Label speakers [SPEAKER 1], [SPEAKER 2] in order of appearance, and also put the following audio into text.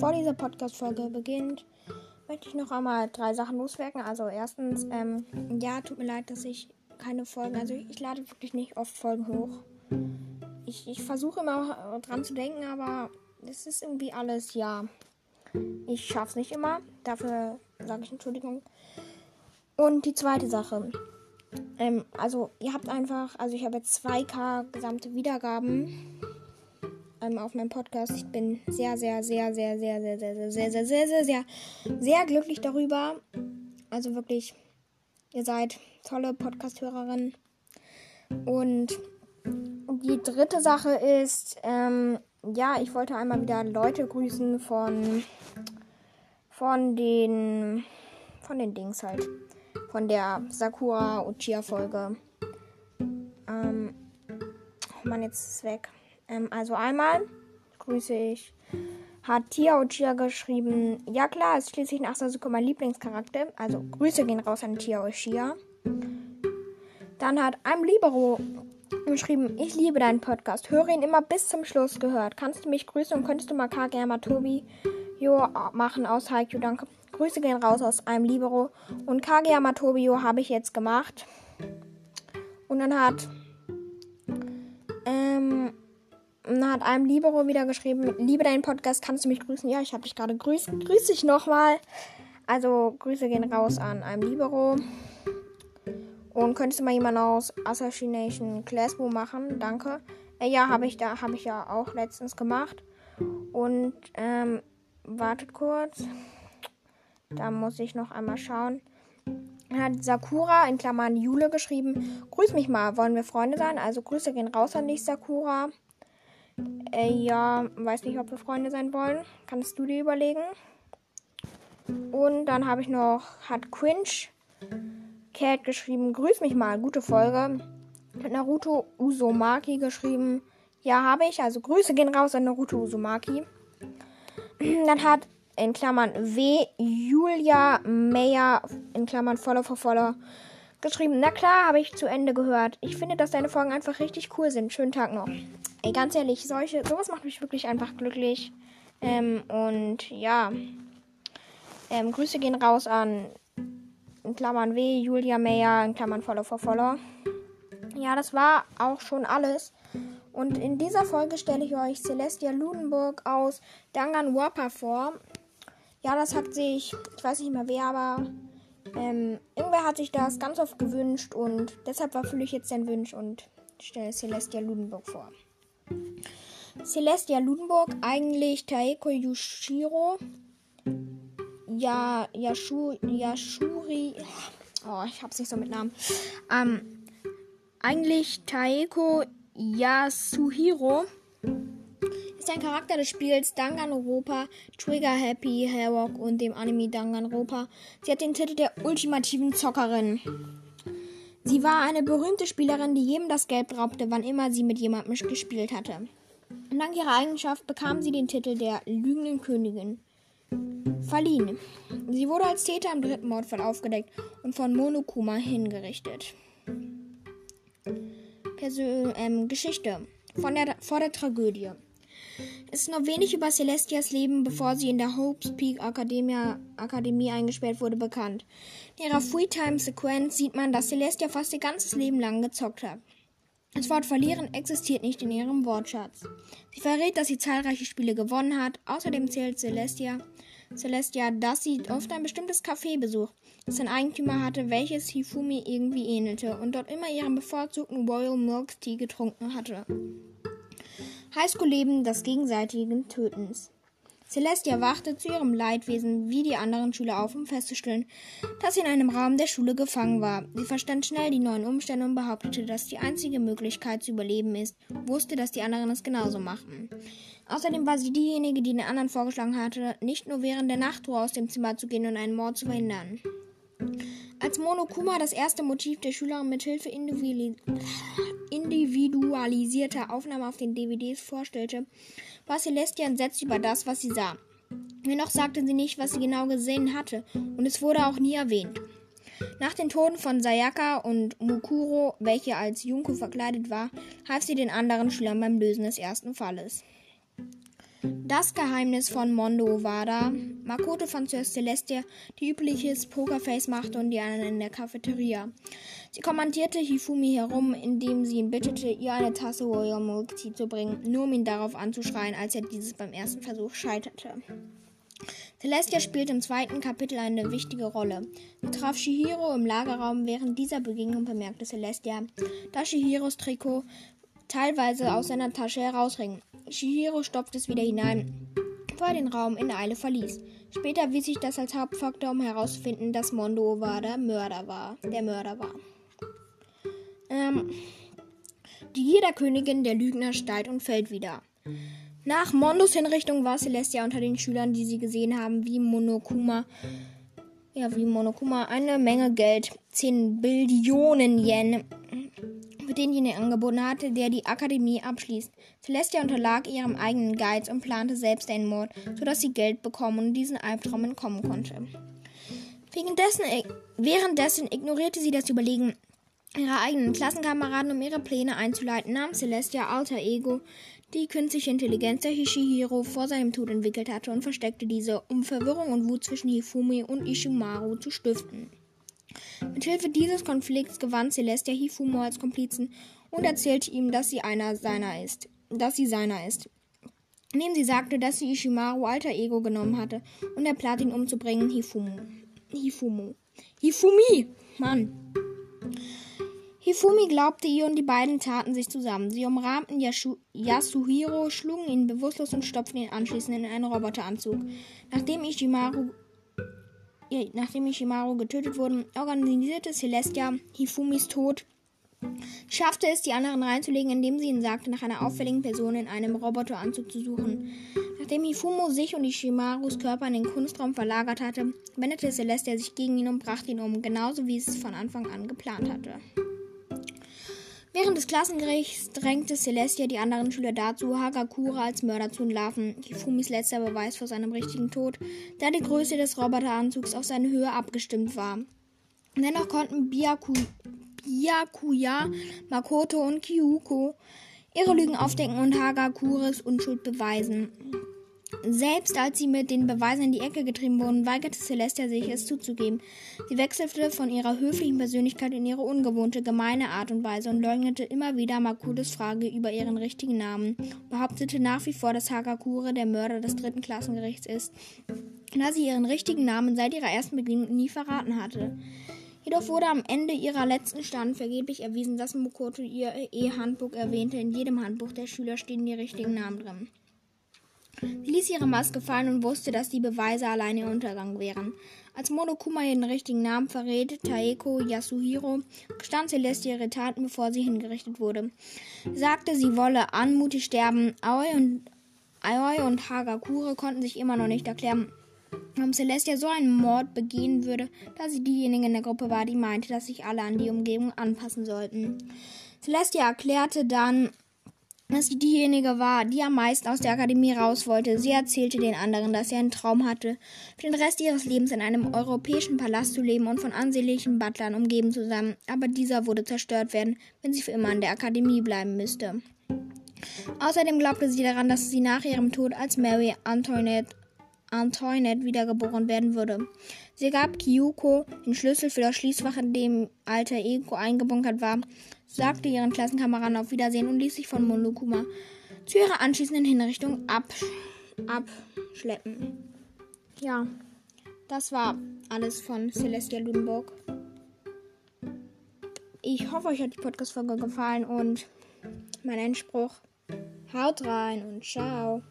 [SPEAKER 1] bevor diese Podcast-Folge beginnt, möchte ich noch einmal drei Sachen loswerden. Also erstens, ähm, ja, tut mir leid, dass ich keine Folgen, also ich, ich lade wirklich nicht oft Folgen hoch. Ich, ich versuche immer dran zu denken, aber es ist irgendwie alles, ja. Ich schaffe es nicht immer. Dafür sage ich Entschuldigung. Und die zweite Sache. Ähm, also ihr habt einfach, also ich habe jetzt 2K gesamte Wiedergaben auf meinem Podcast. Ich bin sehr, sehr, sehr, sehr, sehr, sehr, sehr, sehr, sehr, sehr, sehr, sehr, sehr, glücklich darüber. Also wirklich, ihr seid tolle Podcast-Hörerinnen. Und die dritte Sache ist, ähm, ja, ich wollte einmal wieder Leute grüßen von, von den, von den Dings halt. Von der Sakura Uchiha Folge. Ähm, oh Mann, jetzt ist es weg. Ähm, also einmal grüße ich. Hat Tia Uchiha geschrieben. Ja klar, ist schließlich nach Sasuke mein Lieblingscharakter. Also Grüße gehen raus an Tia Uchiha. Dann hat einem Libero geschrieben, ich liebe deinen Podcast. Höre ihn immer bis zum Schluss gehört. Kannst du mich grüßen und könntest du mal Kageyama Tobi Jo machen aus Haikyuu, danke. Grüße gehen raus aus einem Libero. Und Kageyama Tobio habe ich jetzt gemacht. Und dann hat hat einem Libero wieder geschrieben, liebe deinen Podcast, kannst du mich grüßen? Ja, ich habe dich gerade grüßt. Grüß dich nochmal. Also Grüße gehen raus an einem Libero. Und könntest du mal jemanden aus Assassination Classroom machen? Danke. Äh, ja, habe ich da, habe ich ja auch letztens gemacht. Und ähm, wartet kurz. Da muss ich noch einmal schauen. Hat Sakura in Klammern Jule geschrieben. Grüß mich mal, wollen wir Freunde sein? Also Grüße gehen raus an dich, Sakura. Äh, ja, weiß nicht, ob wir Freunde sein wollen. Kannst du dir überlegen. Und dann habe ich noch, hat Quinch Cat geschrieben, grüß mich mal, gute Folge. Hat Naruto Uzumaki geschrieben, ja, habe ich, also Grüße gehen raus an Naruto Uzumaki. Dann hat in Klammern W Julia Meyer in Klammern Follow for Follow geschrieben, na klar, habe ich zu Ende gehört. Ich finde, dass deine Folgen einfach richtig cool sind. Schönen Tag noch. Ey, ganz ehrlich, solche, sowas macht mich wirklich einfach glücklich. Ähm, und ja. Ähm, Grüße gehen raus an in Klammern W, Julia Meyer, in Klammern Follow for Follow. Ja, das war auch schon alles. Und in dieser Folge stelle ich euch Celestia Ludenburg aus Danganronpa vor. Ja, das hat sich, ich weiß nicht mehr wer, aber ähm, irgendwer hat sich das ganz oft gewünscht und deshalb erfülle ich jetzt den Wunsch und stelle Celestia Ludenburg vor. Celestia Ludenburg, eigentlich Taeko Yushiro. Ja, Yashu, Yashuri. Oh, ich hab's nicht so mit Namen. Ähm, eigentlich Taeko Yasuhiro ist ein Charakter des Spiels Danganronpa, Trigger Happy, Hellrock und dem Anime Danganronpa. Sie hat den Titel der ultimativen Zockerin. Sie war eine berühmte Spielerin, die jedem das Geld raubte, wann immer sie mit jemandem gespielt hatte. Und dank ihrer Eigenschaft bekam sie den Titel der lügenden Königin verliehen. Sie wurde als Täter im dritten Mordfall aufgedeckt und von Monokuma hingerichtet. Persön ähm, Geschichte von der, vor der Tragödie. Ist noch wenig über Celestias Leben, bevor sie in der Hopes Peak Academia, Akademie eingesperrt wurde, bekannt. In ihrer Freetime-Sequenz sieht man, dass Celestia fast ihr ganzes Leben lang gezockt hat. Das Wort verlieren existiert nicht in ihrem Wortschatz. Sie verrät, dass sie zahlreiche Spiele gewonnen hat. Außerdem zählt Celestia, Celestia, dass sie oft ein bestimmtes Café besucht, das ein Eigentümer hatte, welches Hifumi irgendwie ähnelte und dort immer ihren bevorzugten Royal Milk Tea getrunken hatte. Highschool-Leben des gegenseitigen Tötens. Celestia wachte zu ihrem Leidwesen wie die anderen Schüler auf, um festzustellen, dass sie in einem Raum der Schule gefangen war. Sie verstand schnell die neuen Umstände und behauptete, dass die einzige Möglichkeit zu überleben ist, wusste, dass die anderen es genauso machten. Außerdem war sie diejenige, die den anderen vorgeschlagen hatte, nicht nur während der Nachtruhe aus dem Zimmer zu gehen und einen Mord zu verhindern. Als Monokuma das erste Motiv der Schülerin mit Hilfe individualisierter Aufnahmen auf den DVDs vorstellte, war Celestia entsetzt über das, was sie sah. Dennoch sagte sie nicht, was sie genau gesehen hatte, und es wurde auch nie erwähnt. Nach den Toten von Sayaka und Mukuro, welche als Junko verkleidet war, half sie den anderen Schülern beim Lösen des ersten Falles. Das Geheimnis von Mondo Ovada. Makoto fand zuerst Celestia, die übliches Pokerface machte und die anderen in der Cafeteria. Sie kommandierte Hifumi herum, indem sie ihn bittete, ihr eine Tasse Royal Milk Tea zu bringen, nur um ihn darauf anzuschreien, als er dieses beim ersten Versuch scheiterte. Celestia spielt im zweiten Kapitel eine wichtige Rolle. Sie traf Shihiro im Lagerraum. Während dieser Begegnung bemerkte Celestia, dass Shihiros Trikot teilweise aus seiner Tasche herausring. Shihiro stopfte es wieder hinein, bevor den Raum in Eile verließ. Später wies sich das als Hauptfaktor, um herauszufinden, dass Mondo war der Mörder war. Der Mörder war. Ähm, die Gier der Königin der Lügner steigt und fällt wieder. Nach Mondos Hinrichtung war Celestia unter den Schülern, die sie gesehen haben, wie Monokuma, ja, wie Monokuma eine Menge Geld, 10 Billionen Yen, für denjenigen angeboten hatte, der die Akademie abschließt. Celestia unterlag ihrem eigenen Geiz und plante selbst einen Mord, sodass sie Geld bekommen und diesen Albtraum entkommen konnte. Währenddessen, währenddessen ignorierte sie das Überlegen ihrer eigenen Klassenkameraden, um ihre Pläne einzuleiten, nahm Celestia alter Ego die künstliche Intelligenz der Hishihiro vor seinem Tod entwickelt hatte und versteckte diese, um Verwirrung und Wut zwischen Hifumi und Ishimaru zu stiften. Mithilfe dieses Konflikts gewann Celestia Hifumo als Komplizen und erzählte ihm, dass sie einer seiner ist, dass sie seiner ist. Indem sie sagte, dass sie Ishimaru alter Ego genommen hatte und er plante ihn umzubringen, Hifumo. Hifumo. Hifumi! Mann! Hifumi glaubte ihr und die beiden taten sich zusammen. Sie umrahmten Yashu Yasuhiro, schlugen ihn bewusstlos und stopften ihn anschließend in einen Roboteranzug. Nachdem Ishimaru nachdem Ishimaru getötet wurde, organisierte Celestia Hifumis Tod. Schaffte es, die anderen reinzulegen, indem sie ihnen sagte, nach einer auffälligen Person in einem Roboteranzug zu suchen. Nachdem Hifumo sich und Ishimarus Körper in den Kunstraum verlagert hatte, wendete Celestia sich gegen ihn und brachte ihn um, genauso wie es von Anfang an geplant hatte. Während des Klassengerichts drängte Celestia die anderen Schüler dazu, Hagakura als Mörder zu entlarven. Hifumis letzter Beweis vor seinem richtigen Tod, da die Größe des Roboteranzugs auf seine Höhe abgestimmt war. Dennoch konnten Byaku, Byakuya, Makoto und Kyuko ihre Lügen aufdecken und Hagakuras Unschuld beweisen. Selbst als sie mit den Beweisen in die Ecke getrieben wurden, weigerte Celestia sich, es zuzugeben. Sie wechselte von ihrer höflichen Persönlichkeit in ihre ungewohnte, gemeine Art und Weise und leugnete immer wieder Makudes Frage über ihren richtigen Namen, behauptete nach wie vor, dass Hagakure der Mörder des dritten Klassengerichts ist, da sie ihren richtigen Namen seit ihrer ersten Begegnung nie verraten hatte. Jedoch wurde am Ende ihrer letzten Stand vergeblich erwiesen, dass Mokoto ihr E-Handbuch erwähnte. In jedem Handbuch der Schüler stehen die richtigen Namen drin. Sie ließ ihre Maske fallen und wusste, dass die Beweise allein ihr Untergang wären. Als Monokuma ihren richtigen Namen verrät, Taeko Yasuhiro, gestand Celeste ihre Taten, bevor sie hingerichtet wurde. Sie sagte, sie wolle anmutig sterben. Aoi und, Aoi und Hagakure konnten sich immer noch nicht erklären, warum Celestia so einen Mord begehen würde, da sie diejenige in der Gruppe war, die meinte, dass sich alle an die Umgebung anpassen sollten. Celestia erklärte dann, dass sie diejenige war, die am meisten aus der Akademie raus wollte. Sie erzählte den anderen, dass sie einen Traum hatte, für den Rest ihres Lebens in einem europäischen Palast zu leben und von ansehnlichen Butlern umgeben zu sein. Aber dieser würde zerstört werden, wenn sie für immer an der Akademie bleiben müsste. Außerdem glaubte sie daran, dass sie nach ihrem Tod als Mary Antoinette, Antoinette wiedergeboren werden würde. Sie gab Kyuko den Schlüssel für das Schließfach, in dem alter Ego eingebunkert war, sagte ihren Klassenkameraden auf Wiedersehen und ließ sich von Monokuma zu ihrer anschließenden Hinrichtung absch abschleppen. Ja, das war alles von Celestia Ludenburg. Ich hoffe, euch hat die Podcast-Folge gefallen und mein Endspruch. Haut rein und ciao.